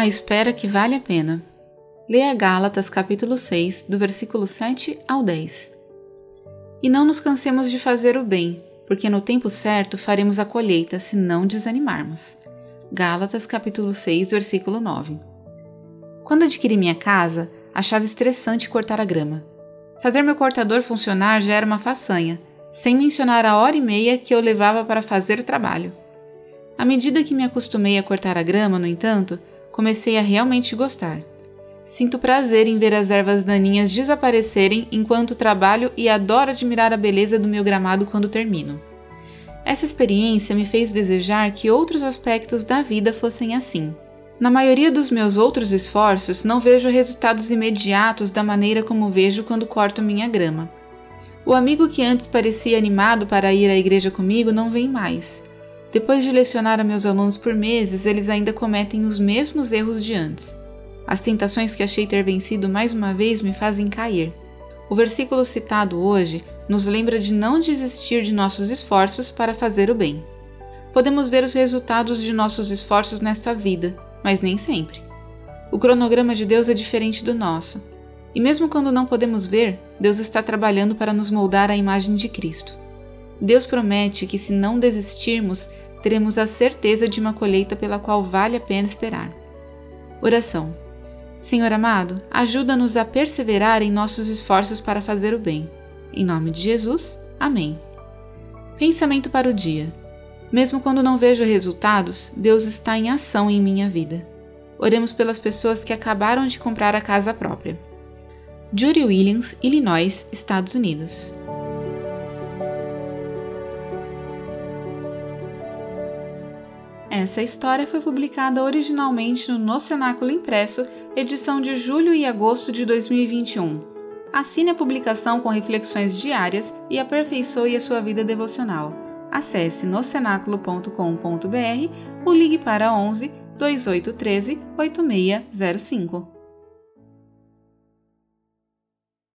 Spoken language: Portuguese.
A espera que vale a pena. Leia Gálatas capítulo 6, do versículo 7 ao 10. E não nos cansemos de fazer o bem, porque no tempo certo faremos a colheita se não desanimarmos. Gálatas capítulo 6, versículo 9. Quando adquiri minha casa, achava estressante cortar a grama. Fazer meu cortador funcionar já era uma façanha, sem mencionar a hora e meia que eu levava para fazer o trabalho. À medida que me acostumei a cortar a grama, no entanto, comecei a realmente gostar. Sinto prazer em ver as ervas daninhas desaparecerem enquanto trabalho e adoro admirar a beleza do meu gramado quando termino. Essa experiência me fez desejar que outros aspectos da vida fossem assim. Na maioria dos meus outros esforços, não vejo resultados imediatos da maneira como vejo quando corto minha grama. O amigo que antes parecia animado para ir à igreja comigo não vem mais. Depois de lecionar a meus alunos por meses, eles ainda cometem os mesmos erros de antes. As tentações que achei ter vencido mais uma vez me fazem cair. O versículo citado hoje nos lembra de não desistir de nossos esforços para fazer o bem. Podemos ver os resultados de nossos esforços nesta vida, mas nem sempre. O cronograma de Deus é diferente do nosso. E mesmo quando não podemos ver, Deus está trabalhando para nos moldar à imagem de Cristo. Deus promete que, se não desistirmos, teremos a certeza de uma colheita pela qual vale a pena esperar. Oração. Senhor amado, ajuda-nos a perseverar em nossos esforços para fazer o bem. Em nome de Jesus, amém. Pensamento para o dia. Mesmo quando não vejo resultados, Deus está em ação em minha vida. Oremos pelas pessoas que acabaram de comprar a casa própria. Judy Williams, Illinois, Estados Unidos. Essa história foi publicada originalmente no No Cenáculo Impresso, edição de julho e agosto de 2021. Assine a publicação com reflexões diárias e aperfeiçoe a sua vida devocional. Acesse nocenáculo.com.br ou ligue para 11 2813 8605.